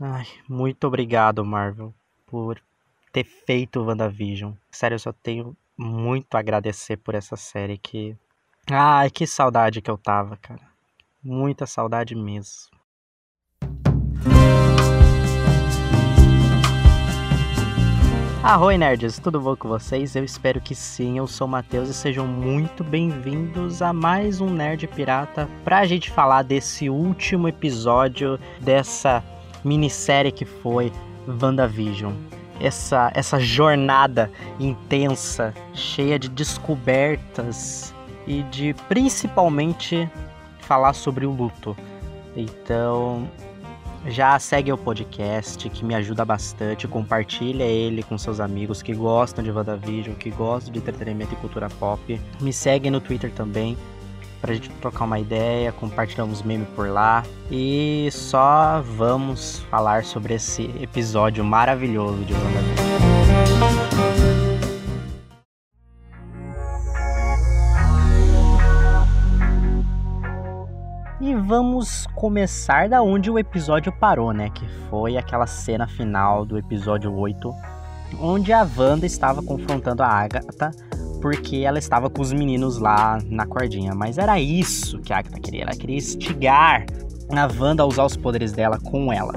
Ai, muito obrigado, Marvel, por ter feito o WandaVision. Sério, eu só tenho muito a agradecer por essa série que. Ai, que saudade que eu tava, cara. Muita saudade mesmo. Arroi nerds, tudo bom com vocês? Eu espero que sim, eu sou o Matheus e sejam muito bem-vindos a mais um Nerd Pirata pra gente falar desse último episódio dessa minissérie que foi WandaVision. Essa, essa jornada intensa, cheia de descobertas e de principalmente falar sobre o luto. Então, já segue o podcast, que me ajuda bastante. Compartilha ele com seus amigos que gostam de WandaVision, que gostam de entretenimento e cultura pop. Me segue no Twitter também, pra gente trocar uma ideia, compartilhar uns memes por lá. E só vamos falar sobre esse episódio maravilhoso de WandaVision. E vamos começar da onde o episódio parou, né? Que foi aquela cena final do episódio 8, onde a Wanda estava confrontando a Agatha porque ela estava com os meninos lá na cordinha. Mas era isso que a Agatha queria. Ela queria instigar a Wanda a usar os poderes dela com ela.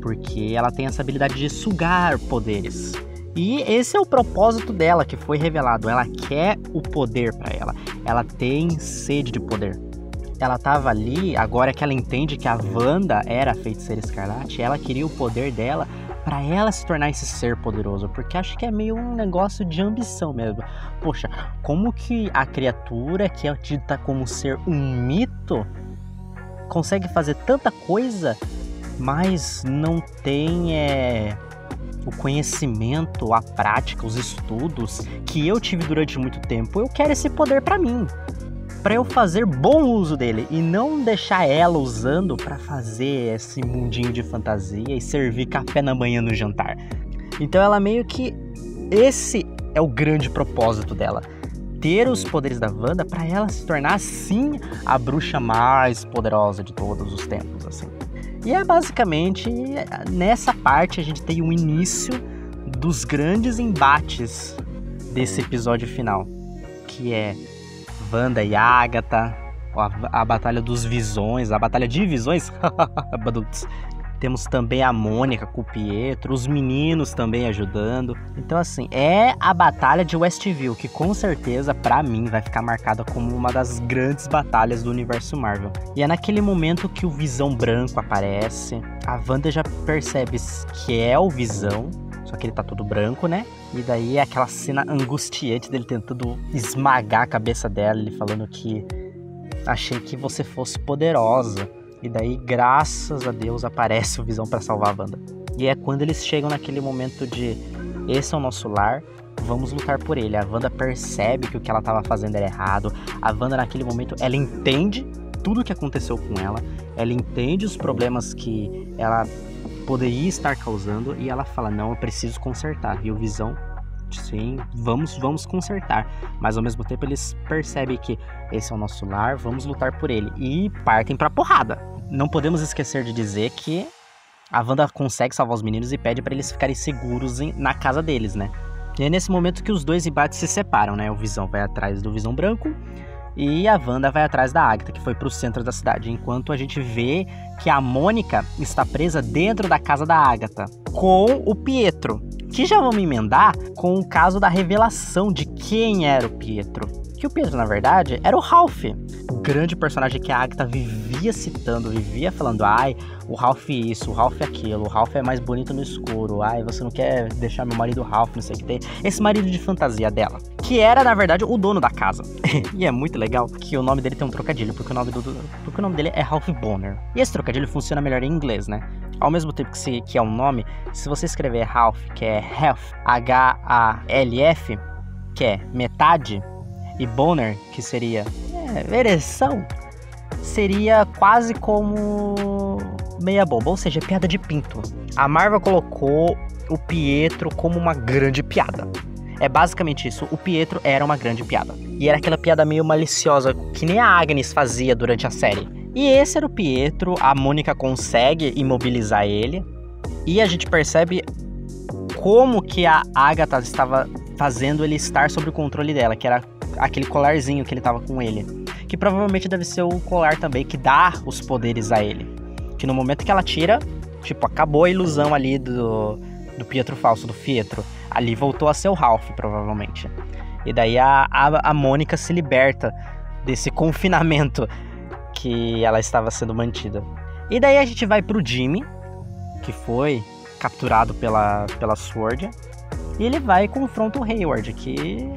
Porque ela tem essa habilidade de sugar poderes. E esse é o propósito dela que foi revelado. Ela quer o poder para ela. Ela tem sede de poder ela tava ali, agora que ela entende que a Wanda era a feiticeira escarlate, ela queria o poder dela para ela se tornar esse ser poderoso, porque acho que é meio um negócio de ambição mesmo. Poxa, como que a criatura que é dita como ser um mito consegue fazer tanta coisa, mas não tem é, o conhecimento, a prática, os estudos que eu tive durante muito tempo? Eu quero esse poder para mim para eu fazer bom uso dele e não deixar ela usando para fazer esse mundinho de fantasia e servir café na manhã no jantar. Então ela meio que esse é o grande propósito dela. Ter os poderes da Wanda para ela se tornar sim a bruxa mais poderosa de todos os tempos, assim. E é basicamente nessa parte a gente tem o início dos grandes embates desse episódio final, que é Wanda e Agatha, a, a Batalha dos Visões, a Batalha de Visões. Temos também a Mônica com o Pietro, os meninos também ajudando. Então, assim, é a Batalha de Westview, que com certeza, para mim, vai ficar marcada como uma das grandes batalhas do universo Marvel. E é naquele momento que o Visão Branco aparece. A Wanda já percebe que é o Visão, só que ele tá todo branco, né? E daí é aquela cena angustiante dele tentando esmagar a cabeça dela, ele falando que achei que você fosse poderosa. E daí, graças a Deus, aparece o Visão para salvar a Wanda. E é quando eles chegam naquele momento de esse é o nosso lar, vamos lutar por ele. A Wanda percebe que o que ela estava fazendo era errado. A Wanda naquele momento, ela entende tudo o que aconteceu com ela. Ela entende os problemas que ela poderia estar causando e ela fala: "Não, eu preciso consertar". E o Visão sim, vamos vamos consertar, mas ao mesmo tempo eles percebem que esse é o nosso lar, vamos lutar por ele e partem para porrada. Não podemos esquecer de dizer que a Wanda consegue salvar os meninos e pede para eles ficarem seguros em, na casa deles, né? E é nesse momento que os dois embates se separam, né? O Visão vai atrás do Visão Branco e a Wanda vai atrás da Agatha, que foi para o centro da cidade, enquanto a gente vê que a Mônica está presa dentro da casa da Agatha com o Pietro. Que já vamos emendar com o caso da revelação de quem era o Pietro. Que o Pietro, na verdade, era o Ralph, o grande personagem que a Agatha vivia citando, vivia falando: ai, o Ralph isso, o Ralph aquilo, o Ralph é mais bonito no escuro, ai, você não quer deixar meu marido Ralph, não sei o que tem. Esse marido de fantasia dela, que era, na verdade, o dono da casa. e é muito legal que o nome dele tem um trocadilho, porque o nome, do, porque o nome dele é Ralph Bonner. E esse trocadilho funciona melhor em inglês, né? Ao mesmo tempo que, se, que é um nome, se você escrever Ralph, que é Half, H-A-L-F, que é metade, e Bonner, que seria é, ereção, seria quase como meia bomba, ou seja, piada de pinto. A Marvel colocou o Pietro como uma grande piada. É basicamente isso. O Pietro era uma grande piada. E era aquela piada meio maliciosa que nem a Agnes fazia durante a série. E esse era o Pietro, a Mônica consegue imobilizar ele. E a gente percebe como que a Agatha estava fazendo ele estar sob o controle dela, que era aquele colarzinho que ele tava com ele. Que provavelmente deve ser o colar também que dá os poderes a ele. Que no momento que ela tira, tipo, acabou a ilusão ali do, do Pietro falso, do Fietro. Ali voltou a ser o Ralph, provavelmente. E daí a, a, a Mônica se liberta desse confinamento que ela estava sendo mantida. E daí a gente vai pro Jimmy, que foi capturado pela, pela Sword. E ele vai e confronta o Hayward, que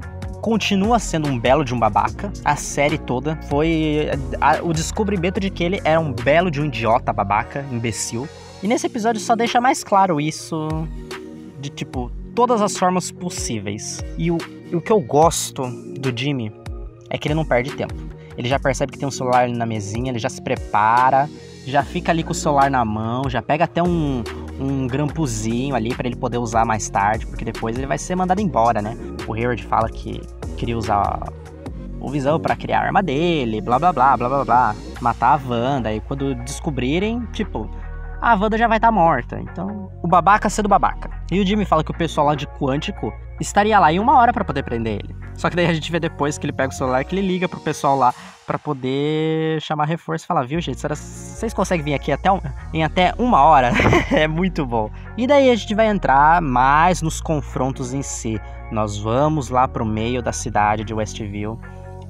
continua sendo um belo de um babaca. A série toda foi a, o descobrimento de que ele era um belo de um idiota babaca, imbecil. E nesse episódio só deixa mais claro isso de tipo todas as formas possíveis. E o, o que eu gosto do Jimmy é que ele não perde tempo. Ele já percebe que tem um celular ali na mesinha, ele já se prepara, já fica ali com o celular na mão, já pega até um, um grampuzinho ali para ele poder usar mais tarde, porque depois ele vai ser mandado embora, né? O Hayward fala que queria usar o Visão para criar a arma dele, blá blá blá blá blá blá, matar a Wanda, e quando descobrirem, tipo, a Wanda já vai estar tá morta. Então, o babaca sendo babaca. E o Jimmy fala que o pessoal lá de Quântico estaria lá em uma hora para poder prender ele. Só que daí a gente vê depois que ele pega o celular que ele liga pro pessoal lá para poder chamar reforço e falar, viu, gente, vocês conseguem vir aqui até um, em até uma hora? é muito bom. E daí a gente vai entrar mais nos confrontos em si. Nós vamos lá pro meio da cidade de Westview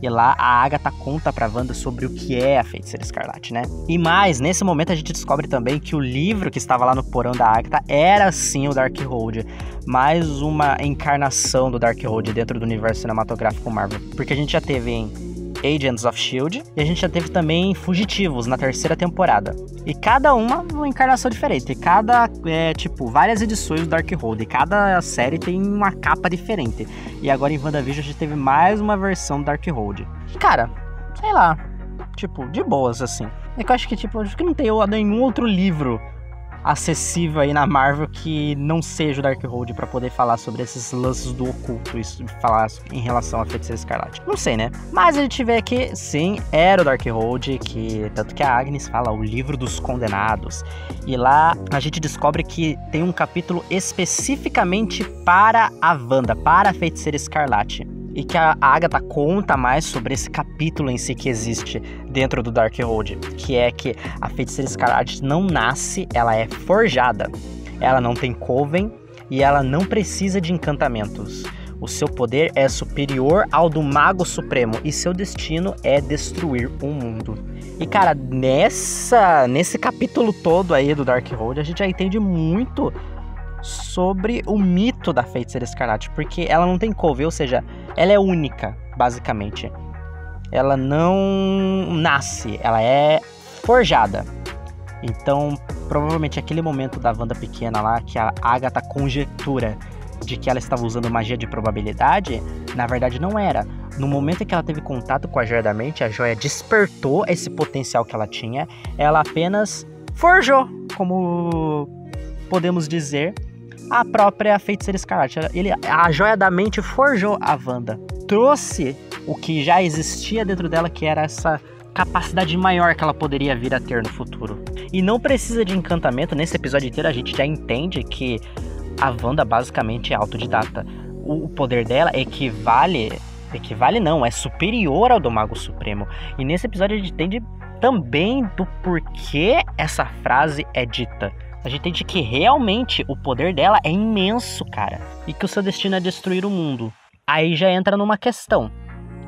e lá a Agatha conta pra Wanda sobre o que é a Feiticeira Escarlate, né? E mais, nesse momento a gente descobre também que o livro que estava lá no porão da Agatha era sim o Darkhold. Mais uma encarnação do Darkhold dentro do universo cinematográfico Marvel. Porque a gente já teve em Agents of Shield e a gente já teve também Fugitivos na terceira temporada. E cada uma uma encarnação diferente. Cada, é, tipo, várias edições do Darkhold. E cada série tem uma capa diferente. E agora em WandaVision a gente teve mais uma versão do Darkhold. Cara, sei lá. Tipo, de boas, assim. É que eu acho que, tipo, acho que não tem nenhum outro livro acessível aí na Marvel que não seja o Darkhold para poder falar sobre esses lances do oculto e falar em relação a Feiticeira Escarlate. Não sei, né? Mas a gente vê que sim, era o Darkhold, que tanto que a Agnes fala o livro dos condenados. E lá a gente descobre que tem um capítulo especificamente para a Wanda, para a Feiticeira Escarlate e que a Agatha conta mais sobre esse capítulo em si que existe dentro do Darkhold, que é que a feiticeira escarlate não nasce, ela é forjada. Ela não tem coven e ela não precisa de encantamentos. O seu poder é superior ao do Mago Supremo e seu destino é destruir o mundo. E cara, nessa nesse capítulo todo aí do Darkhold, a gente já entende muito sobre o mito da feiticeira escarlate, porque ela não tem couve, ou seja, ela é única, basicamente. Ela não nasce, ela é forjada. Então, provavelmente aquele momento da Wanda pequena lá, que a Agatha conjectura de que ela estava usando magia de probabilidade, na verdade não era. No momento em que ela teve contato com a joia da mente, a joia despertou esse potencial que ela tinha, ela apenas forjou, como podemos dizer, a própria Feiticeira Escarlate. Ele, a Joia da Mente forjou a Wanda. Trouxe o que já existia dentro dela, que era essa capacidade maior que ela poderia vir a ter no futuro. E não precisa de encantamento. Nesse episódio inteiro a gente já entende que a Wanda basicamente é autodidata. O poder dela equivale... Equivale não, é superior ao do Mago Supremo. E nesse episódio a gente entende também do porquê essa frase é dita a gente entende que realmente o poder dela é imenso, cara. E que o seu destino é destruir o mundo. Aí já entra numa questão.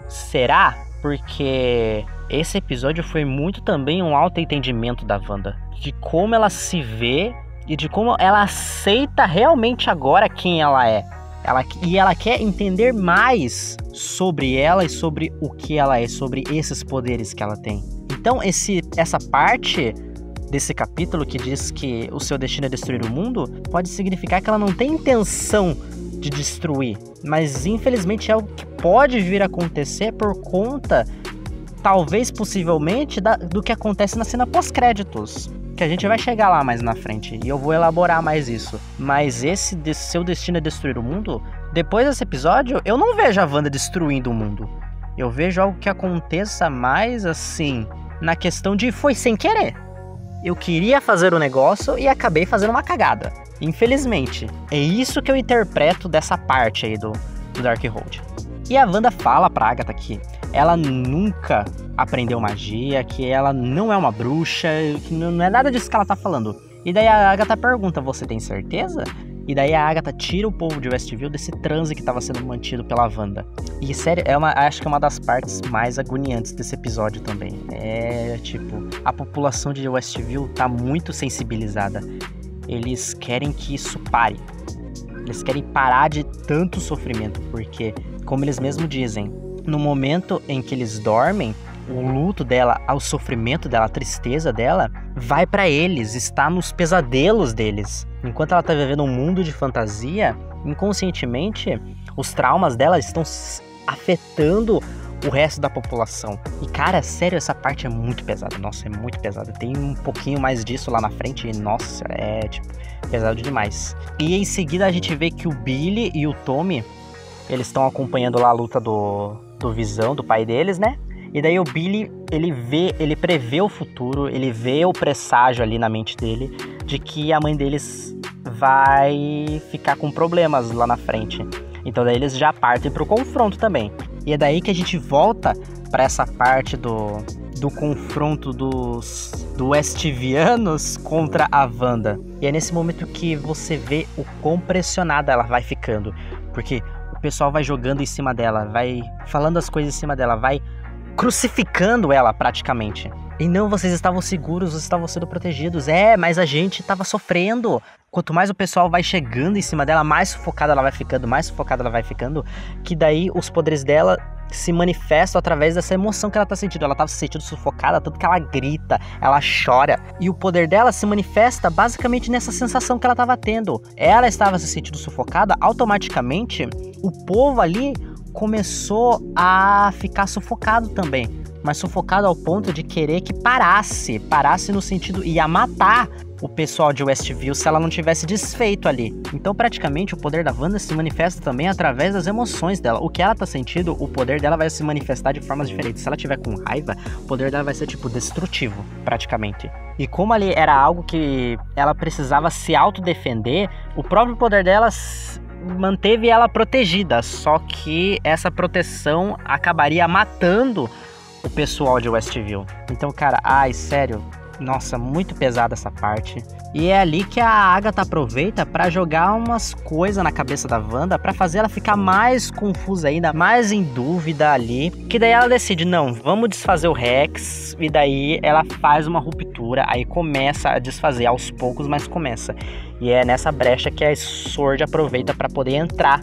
Será? Porque esse episódio foi muito também um alto entendimento da Wanda. De como ela se vê e de como ela aceita realmente agora quem ela é. Ela, e ela quer entender mais sobre ela e sobre o que ela é, sobre esses poderes que ela tem. Então, esse, essa parte desse capítulo que diz que o seu destino é destruir o mundo, pode significar que ela não tem intenção de destruir, mas infelizmente é o que pode vir a acontecer por conta, talvez possivelmente, da, do que acontece na cena pós-créditos. Que a gente vai chegar lá mais na frente e eu vou elaborar mais isso. Mas esse de, seu destino é destruir o mundo, depois desse episódio, eu não vejo a Wanda destruindo o mundo. Eu vejo algo que aconteça mais assim, na questão de foi sem querer eu queria fazer o negócio e acabei fazendo uma cagada. Infelizmente. É isso que eu interpreto dessa parte aí do, do Darkhold. E a Wanda fala pra Agatha que ela nunca aprendeu magia, que ela não é uma bruxa, que não é nada disso que ela tá falando. E daí a Agatha pergunta: Você tem certeza? E daí a Agatha tira o povo de Westview desse transe que estava sendo mantido pela Wanda. E sério, é uma, acho que é uma das partes mais agoniantes desse episódio também. É tipo, a população de Westview tá muito sensibilizada. Eles querem que isso pare. Eles querem parar de tanto sofrimento, porque, como eles mesmos dizem, no momento em que eles dormem, o luto dela, o sofrimento dela, a tristeza dela, vai para eles, está nos pesadelos deles. Enquanto ela tá vivendo um mundo de fantasia, inconscientemente, os traumas dela estão afetando o resto da população. E cara, sério, essa parte é muito pesada. Nossa, é muito pesada. Tem um pouquinho mais disso lá na frente e nossa, é tipo pesado demais. E em seguida a gente vê que o Billy e o Tommy, eles estão acompanhando lá a luta do do Visão, do pai deles, né? E daí o Billy, ele vê, ele prevê o futuro, ele vê o presságio ali na mente dele de que a mãe deles vai ficar com problemas lá na frente. Então daí eles já partem pro confronto também. E é daí que a gente volta para essa parte do, do confronto dos do Westvianos contra a Wanda. E é nesse momento que você vê o quão pressionada ela vai ficando, porque o pessoal vai jogando em cima dela, vai falando as coisas em cima dela, vai crucificando ela praticamente. E não, vocês estavam seguros, vocês estavam sendo protegidos. É, mas a gente estava sofrendo. Quanto mais o pessoal vai chegando em cima dela, mais sufocada ela vai ficando, mais sufocada ela vai ficando, que daí os poderes dela se manifestam através dessa emoção que ela tá sentindo. Ela tava se sentindo sufocada, tanto que ela grita, ela chora. E o poder dela se manifesta basicamente nessa sensação que ela tava tendo. Ela estava se sentindo sufocada, automaticamente o povo ali começou a ficar sufocado também. Mas sufocado ao ponto de querer que parasse. Parasse no sentido. ia matar o pessoal de Westview se ela não tivesse desfeito ali. Então, praticamente, o poder da Wanda se manifesta também através das emoções dela. O que ela tá sentindo, o poder dela vai se manifestar de formas diferentes. Se ela tiver com raiva, o poder dela vai ser, tipo, destrutivo, praticamente. E como ali era algo que ela precisava se autodefender, o próprio poder dela manteve ela protegida, só que essa proteção acabaria matando o pessoal de Westview. Então, cara, ai, sério, nossa, muito pesada essa parte. E é ali que a Agatha aproveita para jogar umas coisas na cabeça da Wanda para fazer ela ficar mais confusa ainda, mais em dúvida ali. Que daí ela decide, não, vamos desfazer o Rex. E daí ela faz uma ruptura, aí começa a desfazer aos poucos, mas começa. E é nessa brecha que a Sword aproveita para poder entrar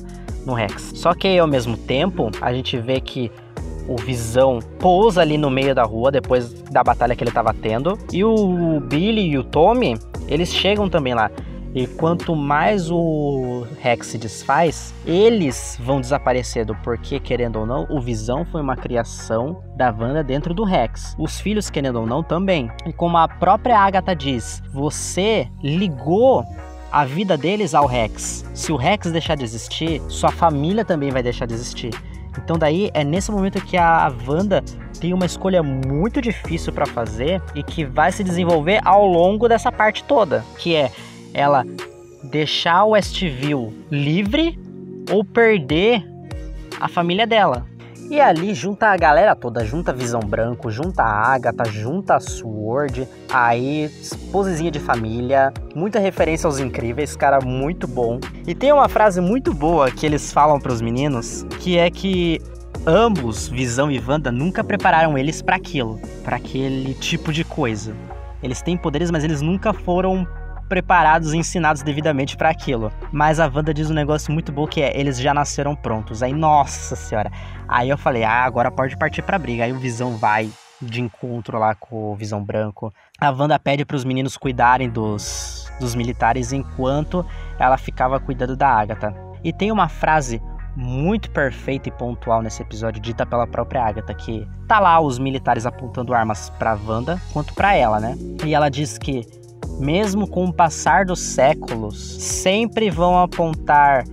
no Rex. Só que ao mesmo tempo, a gente vê que o Visão pousa ali no meio da rua depois da batalha que ele estava tendo. E o Billy e o Tommy, eles chegam também lá. E quanto mais o Rex se desfaz, eles vão desaparecendo, porque, querendo ou não, o Visão foi uma criação da Wanda dentro do Rex. Os filhos, querendo ou não, também. E como a própria Agatha diz, você ligou a vida deles ao Rex. Se o Rex deixar de existir, sua família também vai deixar de existir. Então daí é nesse momento que a Wanda tem uma escolha muito difícil para fazer e que vai se desenvolver ao longo dessa parte toda, que é ela deixar o Westview livre ou perder a família dela. E ali junta a galera toda, junta Visão Branco, junta a Agatha, junta a Sword, aí posezinha de família, muita referência aos incríveis, cara, muito bom. E tem uma frase muito boa que eles falam para os meninos, que é que ambos, Visão e Wanda, nunca prepararam eles para aquilo, para aquele tipo de coisa. Eles têm poderes, mas eles nunca foram preparados e ensinados devidamente para aquilo. Mas a Wanda diz um negócio muito bom que é, eles já nasceram prontos. Aí, nossa senhora. Aí eu falei, ah, agora pode partir pra briga. Aí o Visão vai de encontro lá com o Visão Branco. A Wanda pede para os meninos cuidarem dos, dos militares enquanto ela ficava cuidando da Agatha. E tem uma frase muito perfeita e pontual nesse episódio, dita pela própria Agatha, que tá lá os militares apontando armas pra Wanda, quanto para ela, né? E ela diz que mesmo com o passar dos séculos, sempre vão apontar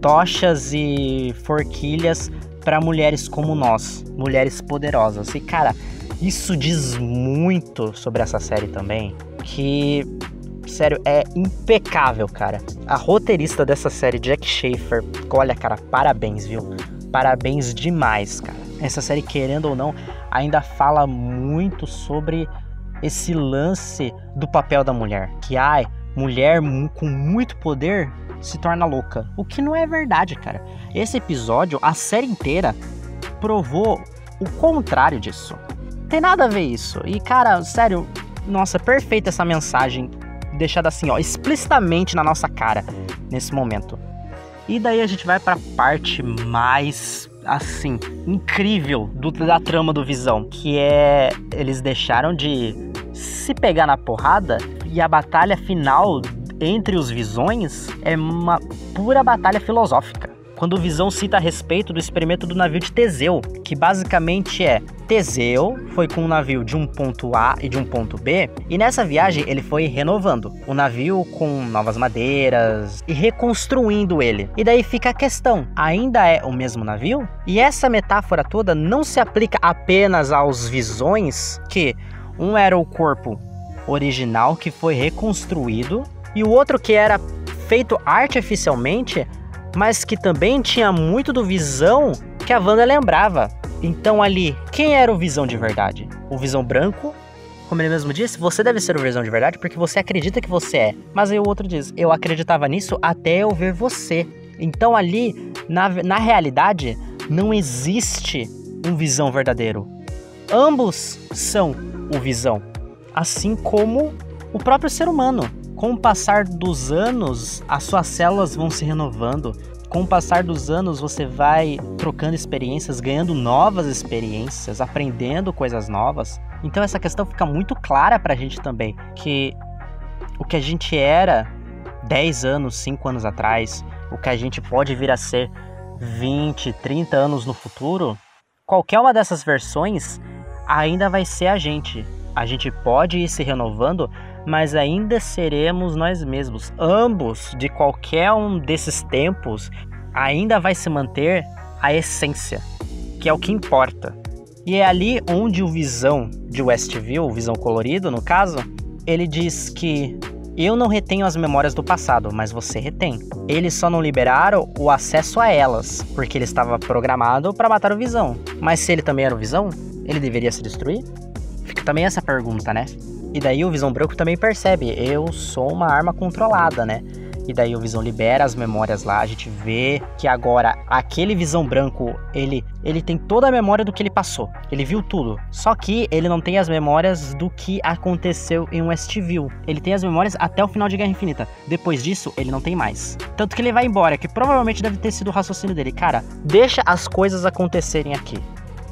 tochas e forquilhas para mulheres como nós, mulheres poderosas. E cara, isso diz muito sobre essa série também, que sério, é impecável, cara. A roteirista dessa série, Jack Schaefer, olha, cara, parabéns, viu? Parabéns demais, cara. Essa série, querendo ou não, ainda fala muito sobre esse lance do papel da mulher. Que, ai, mulher com muito poder se torna louca. O que não é verdade, cara. Esse episódio, a série inteira, provou o contrário disso. Tem nada a ver isso. E, cara, sério, nossa, perfeita essa mensagem deixada assim, ó, explicitamente na nossa cara nesse momento. E daí a gente vai para a parte mais assim incrível do, da trama do Visão, que é eles deixaram de se pegar na porrada e a batalha final entre os Visões é uma pura batalha filosófica quando o Visão cita a respeito do experimento do navio de Teseu, que basicamente é Teseu foi com um navio de um ponto A e de um ponto B, e nessa viagem ele foi renovando o navio com novas madeiras e reconstruindo ele. E daí fica a questão: ainda é o mesmo navio? E essa metáfora toda não se aplica apenas aos visões, que um era o corpo original que foi reconstruído e o outro que era feito artificialmente mas que também tinha muito do Visão que a Wanda lembrava. Então ali, quem era o Visão de verdade? O Visão branco? Como ele mesmo disse, você deve ser o Visão de verdade porque você acredita que você é. Mas aí o outro diz, eu acreditava nisso até eu ver você. Então ali, na, na realidade, não existe um Visão verdadeiro. Ambos são o Visão. Assim como o próprio ser humano. Com o passar dos anos, as suas células vão se renovando. Com o passar dos anos, você vai trocando experiências, ganhando novas experiências, aprendendo coisas novas. Então essa questão fica muito clara pra gente também, que o que a gente era 10 anos, 5 anos atrás, o que a gente pode vir a ser 20, 30 anos no futuro, qualquer uma dessas versões ainda vai ser a gente. A gente pode ir se renovando, mas ainda seremos nós mesmos. Ambos, de qualquer um desses tempos, ainda vai se manter a essência, que é o que importa. E é ali onde o Visão de Westview, o Visão colorido no caso, ele diz que eu não retenho as memórias do passado, mas você retém. Eles só não liberaram o acesso a elas, porque ele estava programado para matar o Visão. Mas se ele também era o Visão, ele deveria se destruir? Fica também essa pergunta, né? E daí o Visão Branco também percebe, eu sou uma arma controlada, né? E daí o Visão libera as memórias lá, a gente vê que agora aquele Visão Branco, ele ele tem toda a memória do que ele passou. Ele viu tudo. Só que ele não tem as memórias do que aconteceu em Westview. Ele tem as memórias até o final de Guerra Infinita. Depois disso, ele não tem mais. Tanto que ele vai embora, que provavelmente deve ter sido o raciocínio dele. Cara, deixa as coisas acontecerem aqui.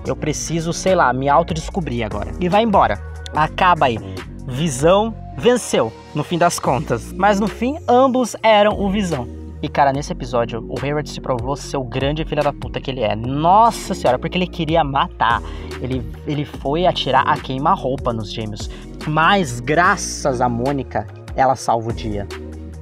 Eu preciso, sei lá, me autodescobrir agora. E vai embora. Acaba aí. Visão venceu, no fim das contas. Mas no fim, ambos eram o Visão. E cara, nesse episódio, o Hayward se provou ser o grande filho da puta que ele é. Nossa senhora, porque ele queria matar. Ele, ele foi atirar a queima-roupa nos gêmeos. Mas graças a Mônica, ela salva o dia.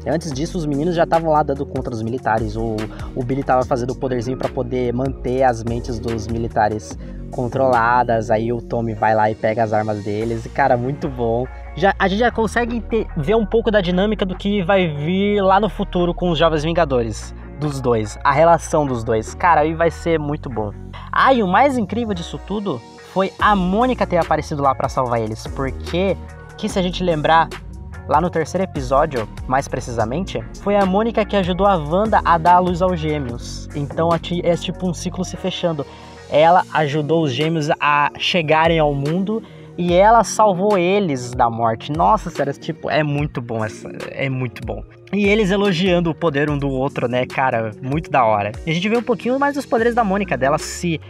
Antes disso, os meninos já estavam lá dando contra os militares. O, o Billy tava fazendo o poderzinho para poder manter as mentes dos militares controladas. Aí o Tommy vai lá e pega as armas deles. E, cara, muito bom. Já, a gente já consegue ter, ver um pouco da dinâmica do que vai vir lá no futuro com os Jovens Vingadores. Dos dois, a relação dos dois. Cara, aí vai ser muito bom. Ah, e o mais incrível disso tudo foi a Mônica ter aparecido lá para salvar eles. Porque, que se a gente lembrar, lá no terceiro episódio, mais precisamente, foi a Mônica que ajudou a Wanda a dar a luz aos gêmeos. Então é tipo um ciclo se fechando. Ela ajudou os gêmeos a chegarem ao mundo e ela salvou eles da morte. Nossa, sério, tipo, é muito bom essa, é muito bom. E eles elogiando o poder um do outro, né, cara, muito da hora. E a gente vê um pouquinho mais dos poderes da Mônica, dela se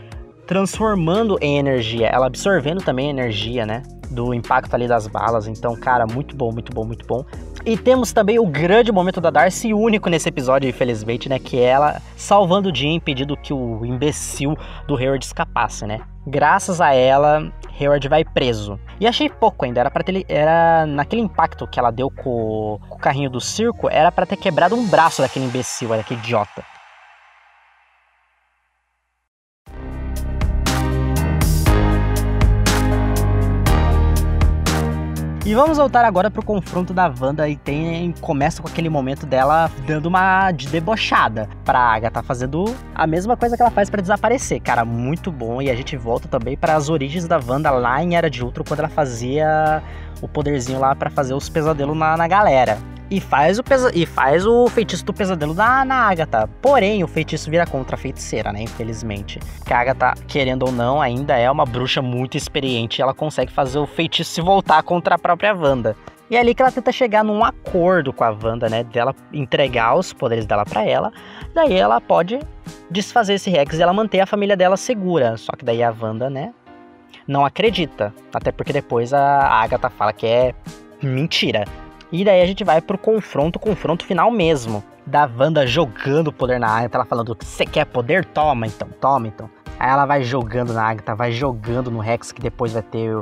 transformando em energia, ela absorvendo também energia, né? Do impacto ali das balas. Então, cara, muito bom, muito bom, muito bom. E temos também o grande momento da Darcy, único nesse episódio, infelizmente, né? Que é ela salvando o Jim, impedindo que o imbecil do Hayward escapasse, né? Graças a ela, Hayward vai preso. E achei pouco ainda, era para ter era naquele impacto que ela deu com, com o carrinho do circo, era para ter quebrado um braço daquele imbecil, daquele idiota. E vamos voltar agora pro confronto da Wanda e tem começa com aquele momento dela dando uma de debochada pra Agatha, fazendo a mesma coisa que ela faz para desaparecer. Cara, muito bom. E a gente volta também para as origens da Wanda lá em Era de Ultron, quando ela fazia o poderzinho lá para fazer os pesadelos na, na galera e faz o, pesa e faz o feitiço do pesadelo na, na Agatha. Porém, o feitiço vira contra a feiticeira, né? Infelizmente. Porque a Agatha, querendo ou não, ainda é uma bruxa muito experiente. ela consegue fazer o feitiço se voltar contra a própria Wanda. E é ali que ela tenta chegar num acordo com a Wanda, né? Dela entregar os poderes dela para ela. Daí ela pode desfazer esse Rex e ela manter a família dela segura. Só que daí a Wanda, né? Não acredita. Até porque depois a Agatha fala que é mentira. E daí a gente vai pro confronto, confronto final mesmo. Da Wanda jogando poder na Agatha, ela falando: Você quer poder? Toma então, toma então. Aí ela vai jogando na Agatha, vai jogando no Rex, que depois vai ter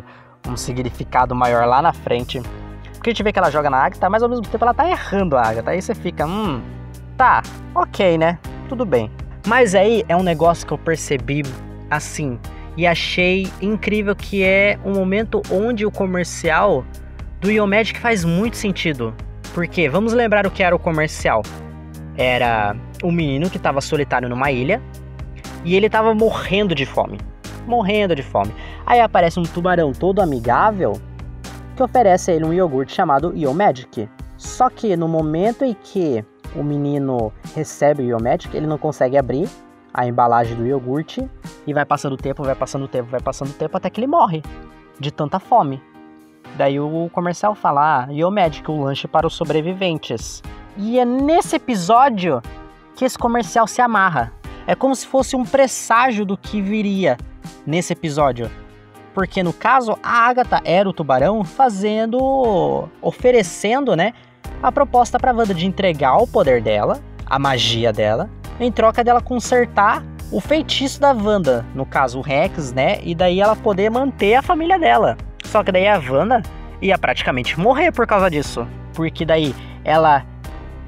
um significado maior lá na frente. Porque a gente vê que ela joga na Agatha, mas ao mesmo tempo ela tá errando a Agatha. Aí você fica, hum, tá, ok, né? Tudo bem. Mas aí é um negócio que eu percebi assim e achei incrível que é um momento onde o comercial do Iomagic faz muito sentido. Porque vamos lembrar o que era o comercial. Era um menino que estava solitário numa ilha e ele estava morrendo de fome. Morrendo de fome. Aí aparece um tubarão todo amigável que oferece a ele um iogurte chamado Iomagic. Só que no momento em que o menino recebe o Iomagic, ele não consegue abrir a embalagem do iogurte e vai passando o tempo, vai passando o tempo, vai passando o tempo até que ele morre de tanta fome. Daí o comercial fala, ah, Iomagic, o lanche para os sobreviventes. E é nesse episódio que esse comercial se amarra. É como se fosse um presságio do que viria nesse episódio. Porque no caso, a Agatha era o tubarão fazendo. oferecendo, né? A proposta pra Wanda de entregar o poder dela, a magia dela, em troca dela consertar o feitiço da Wanda, no caso o Rex, né? E daí ela poder manter a família dela. Só que daí a Wanda ia praticamente morrer por causa disso. Porque daí ela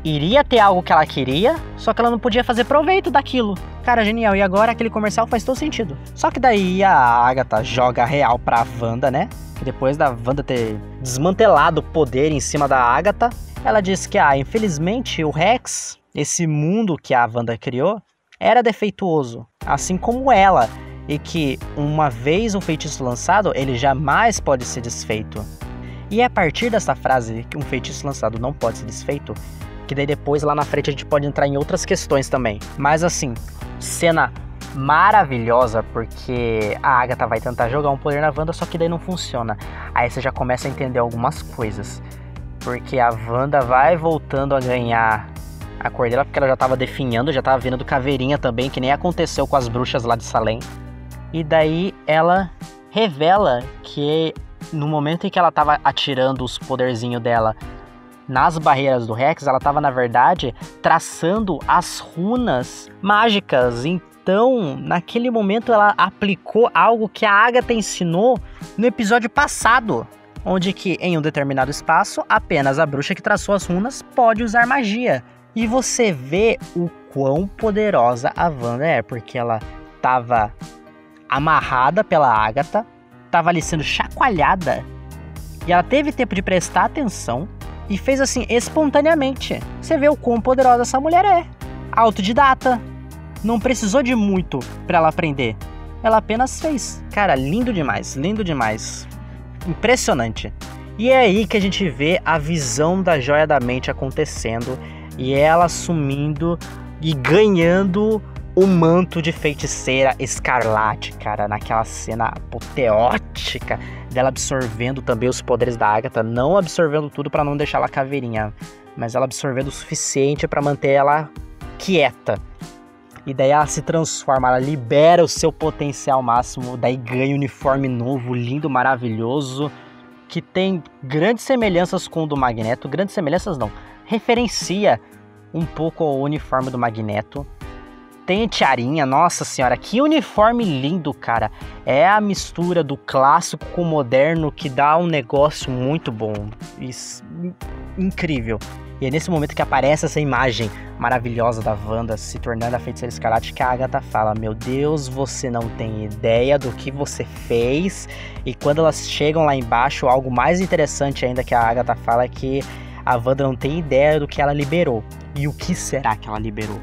iria ter algo que ela queria, só que ela não podia fazer proveito daquilo. Cara, genial. E agora aquele comercial faz todo sentido. Só que daí a Agatha joga real pra Wanda, né? Depois da Wanda ter desmantelado o poder em cima da Agatha, ela diz que, ah, infelizmente o Rex, esse mundo que a Wanda criou, era defeituoso. Assim como ela e que, uma vez um feitiço lançado, ele jamais pode ser desfeito. E é a partir dessa frase que um feitiço lançado não pode ser desfeito, que daí depois lá na frente a gente pode entrar em outras questões também. Mas assim, cena maravilhosa porque a Agatha vai tentar jogar um poder na Wanda, só que daí não funciona. Aí você já começa a entender algumas coisas. Porque a Wanda vai voltando a ganhar a cor dela, porque ela já estava definhando, já estava vindo do caveirinha também, que nem aconteceu com as bruxas lá de Salem. E daí ela revela que no momento em que ela estava atirando os poderzinhos dela nas barreiras do Rex, ela estava na verdade traçando as runas mágicas. Então, naquele momento ela aplicou algo que a Agatha ensinou no episódio passado, onde que em um determinado espaço apenas a bruxa que traçou as runas pode usar magia. E você vê o quão poderosa a Wanda é, porque ela estava amarrada pela Agatha, estava ali sendo chacoalhada, e ela teve tempo de prestar atenção e fez assim espontaneamente. Você vê o quão poderosa essa mulher é. Autodidata. Não precisou de muito para ela aprender. Ela apenas fez. Cara, lindo demais, lindo demais. Impressionante. E é aí que a gente vê a visão da joia da mente acontecendo e ela assumindo e ganhando o manto de feiticeira escarlate, cara, naquela cena apoteótica dela absorvendo também os poderes da Agatha, não absorvendo tudo para não deixar ela caveirinha, mas ela absorvendo o suficiente para manter ela quieta. E daí ela se transforma, ela libera o seu potencial máximo, daí ganha um uniforme novo, lindo, maravilhoso, que tem grandes semelhanças com o do Magneto, grandes semelhanças não, referencia um pouco o uniforme do Magneto tem tiarinha, nossa senhora, que uniforme lindo, cara. É a mistura do clássico com o moderno que dá um negócio muito bom. Isso, incrível. E é nesse momento que aparece essa imagem maravilhosa da Wanda se tornando a feiticeira escarlate que a Agatha fala: Meu Deus, você não tem ideia do que você fez. E quando elas chegam lá embaixo, algo mais interessante ainda que a Agatha fala é que a Wanda não tem ideia do que ela liberou. E o que será que ela liberou?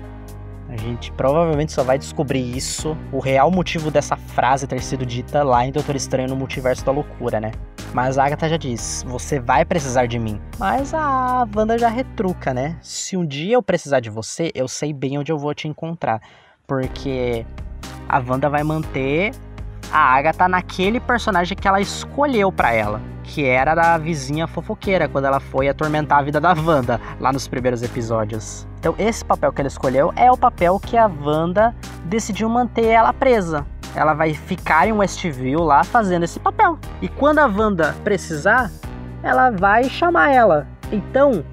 A gente provavelmente só vai descobrir isso, o real motivo dessa frase ter sido dita lá em Doutor Estranho no Multiverso da Loucura, né? Mas a Agatha já diz: você vai precisar de mim. Mas a Wanda já retruca, né? Se um dia eu precisar de você, eu sei bem onde eu vou te encontrar. Porque a Wanda vai manter a Agatha naquele personagem que ela escolheu para ela, que era da vizinha fofoqueira, quando ela foi atormentar a vida da Wanda, lá nos primeiros episódios. Então, esse papel que ela escolheu é o papel que a Wanda decidiu manter ela presa. Ela vai ficar em Westview lá fazendo esse papel. E quando a Wanda precisar, ela vai chamar ela. Então,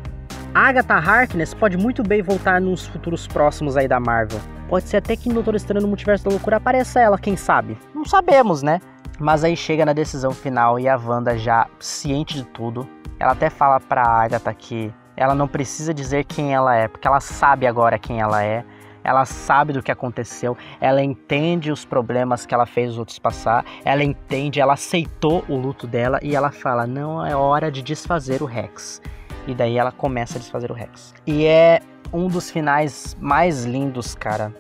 Agatha Harkness pode muito bem voltar nos futuros próximos aí da Marvel. Pode ser até que no Doutor Estranho no Multiverso da Loucura apareça ela, quem sabe? Não sabemos, né? Mas aí chega na decisão final e a Wanda já ciente de tudo. Ela até fala pra Agatha que ela não precisa dizer quem ela é, porque ela sabe agora quem ela é. Ela sabe do que aconteceu, ela entende os problemas que ela fez os outros passar, ela entende, ela aceitou o luto dela e ela fala: "Não é hora de desfazer o Rex". E daí ela começa a desfazer o Rex. E é um dos finais mais lindos, cara.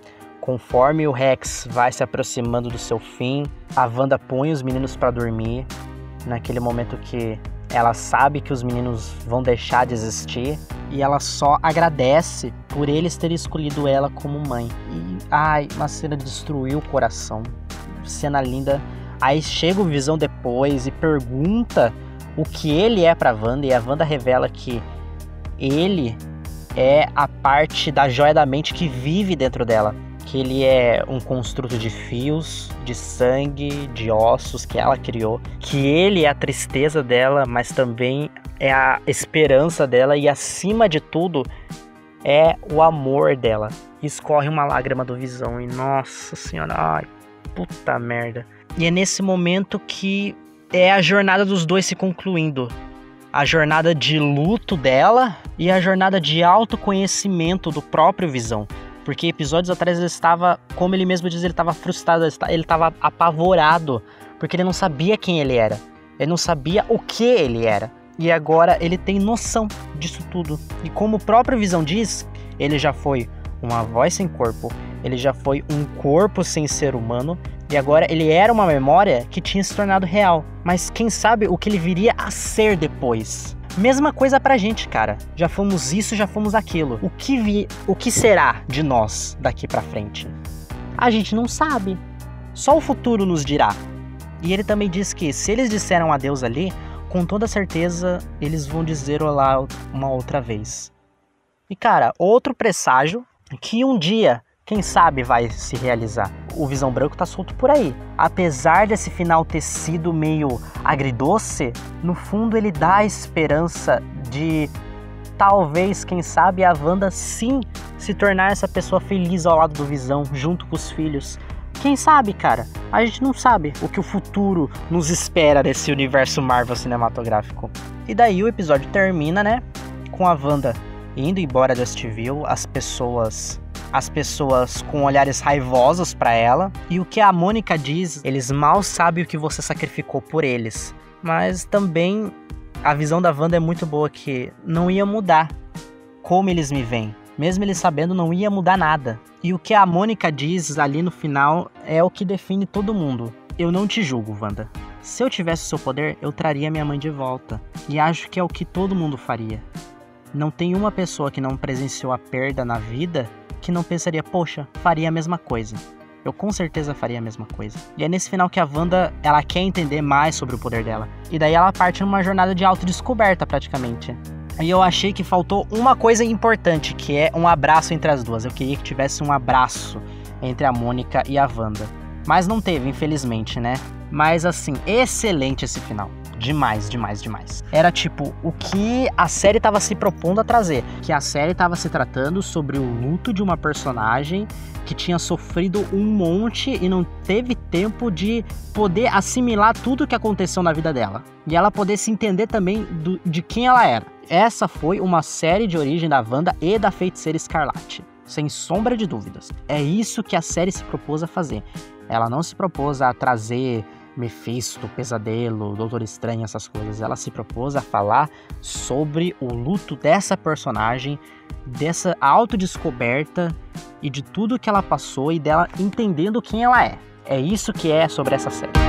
Conforme o Rex vai se aproximando do seu fim, a Wanda põe os meninos para dormir. Naquele momento que ela sabe que os meninos vão deixar de existir e ela só agradece por eles terem escolhido ela como mãe. E ai, uma cena de destruir o coração. Cena linda. Aí chega o Visão depois e pergunta o que ele é para Wanda e a Wanda revela que ele é a parte da joia da mente que vive dentro dela. Que ele é um construto de fios, de sangue, de ossos que ela criou. Que ele é a tristeza dela, mas também é a esperança dela e acima de tudo é o amor dela. Escorre uma lágrima do visão e nossa senhora, ai, puta merda. E é nesse momento que é a jornada dos dois se concluindo a jornada de luto dela e a jornada de autoconhecimento do próprio Visão. Porque episódios atrás ele estava, como ele mesmo diz, ele estava frustrado, ele estava apavorado, porque ele não sabia quem ele era. Ele não sabia o que ele era. E agora ele tem noção disso tudo. E como o próprio Visão diz, ele já foi uma voz sem corpo, ele já foi um corpo sem ser humano, e agora ele era uma memória que tinha se tornado real. Mas quem sabe o que ele viria a ser depois? Mesma coisa pra gente, cara. Já fomos isso, já fomos aquilo. O que vi, o que será de nós daqui para frente? A gente não sabe. Só o futuro nos dirá. E ele também diz que se eles disseram adeus ali, com toda certeza eles vão dizer olá uma outra vez. E cara, outro presságio que um dia quem sabe vai se realizar. O Visão Branco tá solto por aí. Apesar desse final ter sido meio agridoce, no fundo ele dá a esperança de talvez, quem sabe, a Wanda sim se tornar essa pessoa feliz ao lado do Visão, junto com os filhos. Quem sabe, cara? A gente não sabe o que o futuro nos espera desse universo Marvel cinematográfico. E daí o episódio termina, né? Com a Wanda indo embora de Westview, as pessoas as pessoas com olhares raivosos para ela. E o que a Mônica diz, eles mal sabem o que você sacrificou por eles. Mas também a visão da Wanda é muito boa que não ia mudar como eles me veem. Mesmo eles sabendo, não ia mudar nada. E o que a Mônica diz ali no final é o que define todo mundo. Eu não te julgo, Wanda. Se eu tivesse seu poder, eu traria minha mãe de volta. E acho que é o que todo mundo faria. Não tem uma pessoa que não presenciou a perda na vida que não pensaria, poxa, faria a mesma coisa. Eu com certeza faria a mesma coisa. E é nesse final que a Wanda, ela quer entender mais sobre o poder dela. E daí ela parte numa jornada de autodescoberta praticamente. E eu achei que faltou uma coisa importante, que é um abraço entre as duas. Eu queria que tivesse um abraço entre a Mônica e a Wanda. Mas não teve, infelizmente, né? Mas assim, excelente esse final demais, demais, demais. Era tipo o que a série estava se propondo a trazer, que a série estava se tratando sobre o luto de uma personagem que tinha sofrido um monte e não teve tempo de poder assimilar tudo o que aconteceu na vida dela. E ela poder se entender também do, de quem ela era. Essa foi uma série de origem da Wanda e da Feiticeira Escarlate. Sem sombra de dúvidas. É isso que a série se propôs a fazer. Ela não se propôs a trazer Mephisto, Pesadelo, Doutor Estranho, essas coisas. Ela se propôs a falar sobre o luto dessa personagem, dessa autodescoberta e de tudo que ela passou e dela entendendo quem ela é. É isso que é sobre essa série.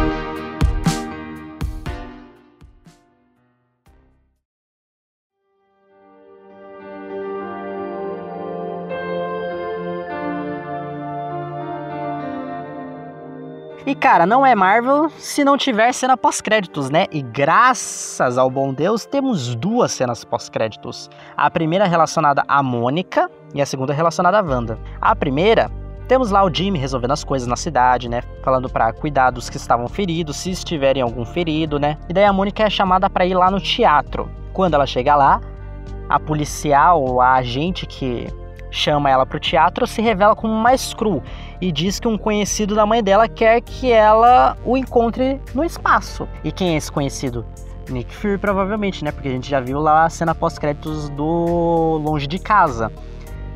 E cara, não é Marvel se não tiver cena pós-créditos, né? E graças ao bom Deus, temos duas cenas pós-créditos. A primeira relacionada à Mônica e a segunda relacionada à Wanda. A primeira temos lá o Jimmy resolvendo as coisas na cidade, né? Falando para cuidar dos que estavam feridos, se estiverem algum ferido, né? E daí a Mônica é chamada para ir lá no teatro. Quando ela chega lá, a policial, a agente que chama ela para o teatro, se revela como mais cru e diz que um conhecido da mãe dela quer que ela o encontre no espaço. E quem é esse conhecido? Nick Fury, provavelmente, né? Porque a gente já viu lá a cena pós-créditos do Longe de Casa.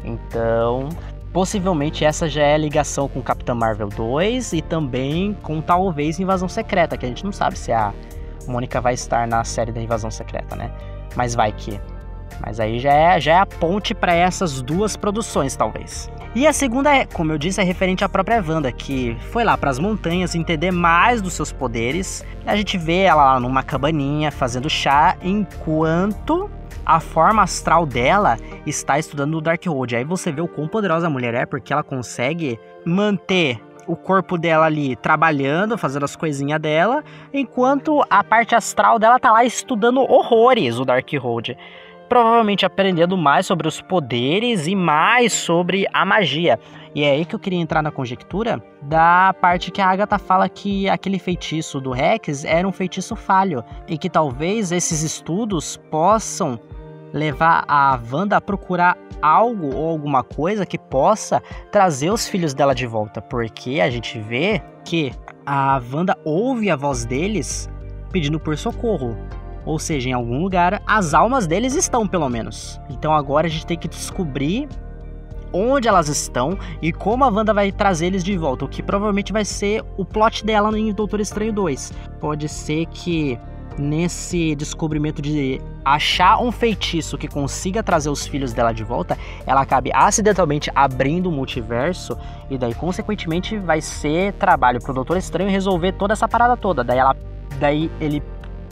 Então, possivelmente essa já é a ligação com Capitã Marvel 2 e também com talvez Invasão Secreta, que a gente não sabe se a Mônica vai estar na série da Invasão Secreta, né? Mas vai que. Mas aí já é, já é a ponte para essas duas produções, talvez. E a segunda é, como eu disse, é referente à própria Wanda, que foi lá para as montanhas entender mais dos seus poderes. A gente vê ela lá numa cabaninha fazendo chá, enquanto a forma astral dela está estudando o Darkhold. Aí você vê o quão poderosa a mulher é, porque ela consegue manter o corpo dela ali trabalhando, fazendo as coisinhas dela, enquanto a parte astral dela tá lá estudando horrores o Darkhold provavelmente aprendendo mais sobre os poderes e mais sobre a magia. E é aí que eu queria entrar na conjectura da parte que a Agatha fala que aquele feitiço do Rex era um feitiço falho e que talvez esses estudos possam levar a Wanda a procurar algo ou alguma coisa que possa trazer os filhos dela de volta, porque a gente vê que a Wanda ouve a voz deles pedindo por socorro. Ou seja, em algum lugar as almas deles estão, pelo menos. Então agora a gente tem que descobrir onde elas estão e como a Wanda vai trazer eles de volta, o que provavelmente vai ser o plot dela em Doutor Estranho 2. Pode ser que nesse descobrimento de achar um feitiço que consiga trazer os filhos dela de volta, ela acabe acidentalmente abrindo o multiverso e daí consequentemente vai ser trabalho pro Doutor Estranho resolver toda essa parada toda. Daí ela daí ele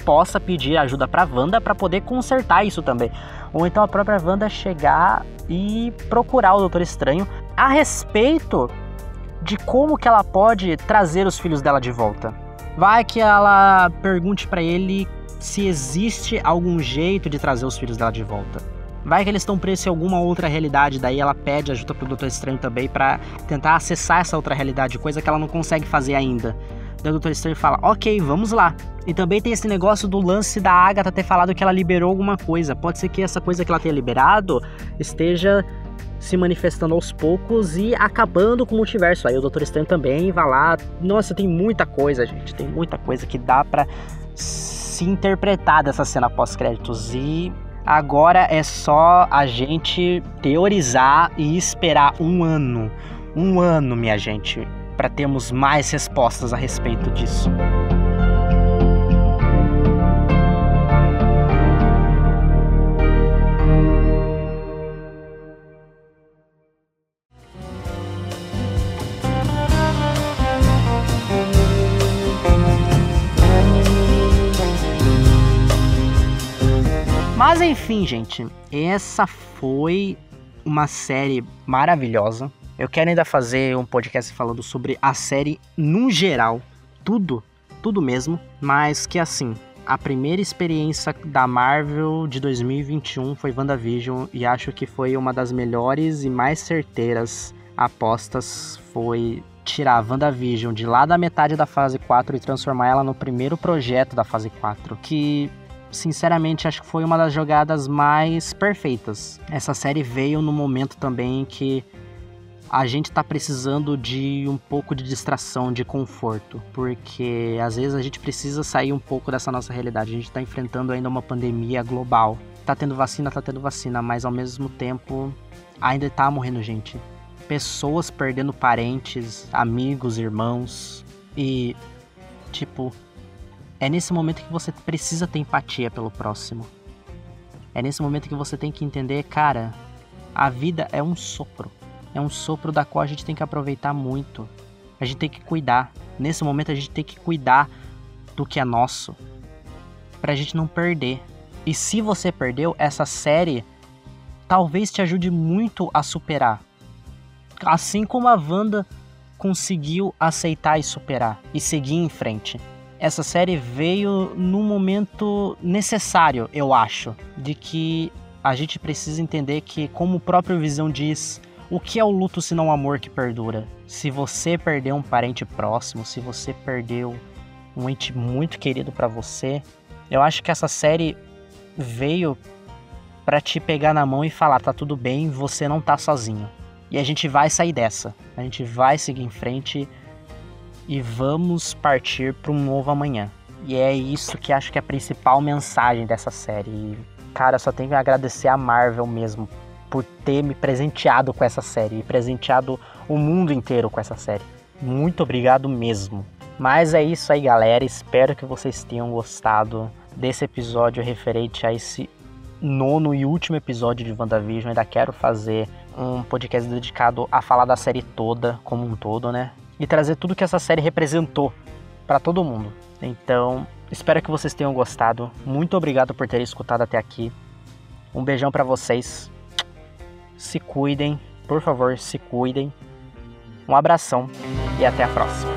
possa pedir ajuda para Wanda para poder consertar isso também. Ou então a própria Wanda chegar e procurar o Doutor Estranho a respeito de como que ela pode trazer os filhos dela de volta. Vai que ela pergunte para ele se existe algum jeito de trazer os filhos dela de volta. Vai que eles estão presos em alguma outra realidade, daí ela pede ajuda pro Doutor Estranho também para tentar acessar essa outra realidade, coisa que ela não consegue fazer ainda. Daí o Doutor Estranho fala: Ok, vamos lá. E também tem esse negócio do lance da Agatha ter falado que ela liberou alguma coisa. Pode ser que essa coisa que ela tenha liberado esteja se manifestando aos poucos e acabando com o multiverso. Aí o Doutor Estranho também vai lá. Nossa, tem muita coisa, gente. Tem muita coisa que dá para se interpretar dessa cena pós-créditos. E agora é só a gente teorizar e esperar um ano. Um ano, minha gente para termos mais respostas a respeito disso. Mas enfim, gente, essa foi uma série maravilhosa. Eu quero ainda fazer um podcast falando sobre a série num geral, tudo, tudo mesmo, mas que assim, a primeira experiência da Marvel de 2021 foi WandaVision e acho que foi uma das melhores e mais certeiras apostas foi tirar a WandaVision de lá da metade da fase 4 e transformar ela no primeiro projeto da fase 4, que sinceramente acho que foi uma das jogadas mais perfeitas. Essa série veio no momento também que a gente tá precisando de um pouco de distração, de conforto, porque às vezes a gente precisa sair um pouco dessa nossa realidade. A gente tá enfrentando ainda uma pandemia global. Tá tendo vacina, tá tendo vacina, mas ao mesmo tempo ainda tá morrendo gente. Pessoas perdendo parentes, amigos, irmãos e tipo, é nesse momento que você precisa ter empatia pelo próximo. É nesse momento que você tem que entender, cara, a vida é um sopro é um sopro da qual a gente tem que aproveitar muito. A gente tem que cuidar. Nesse momento a gente tem que cuidar do que é nosso. Pra gente não perder. E se você perdeu, essa série talvez te ajude muito a superar. Assim como a Wanda conseguiu aceitar e superar e seguir em frente. Essa série veio num momento necessário, eu acho, de que a gente precisa entender que, como o próprio Visão diz, o que é o luto se não o amor que perdura? Se você perdeu um parente próximo, se você perdeu um ente muito querido para você, eu acho que essa série veio para te pegar na mão e falar: tá tudo bem, você não tá sozinho. E a gente vai sair dessa. A gente vai seguir em frente e vamos partir para um novo amanhã. E é isso que acho que é a principal mensagem dessa série. E, cara, só tenho que agradecer a Marvel mesmo por ter me presenteado com essa série e presenteado o mundo inteiro com essa série. Muito obrigado mesmo. Mas é isso aí, galera. Espero que vocês tenham gostado desse episódio referente a esse nono e último episódio de WandaVision. Ainda quero fazer um podcast dedicado a falar da série toda, como um todo, né? E trazer tudo que essa série representou para todo mundo. Então, espero que vocês tenham gostado. Muito obrigado por terem escutado até aqui. Um beijão para vocês se cuidem, por favor, se cuidem. Um abração e até a próxima.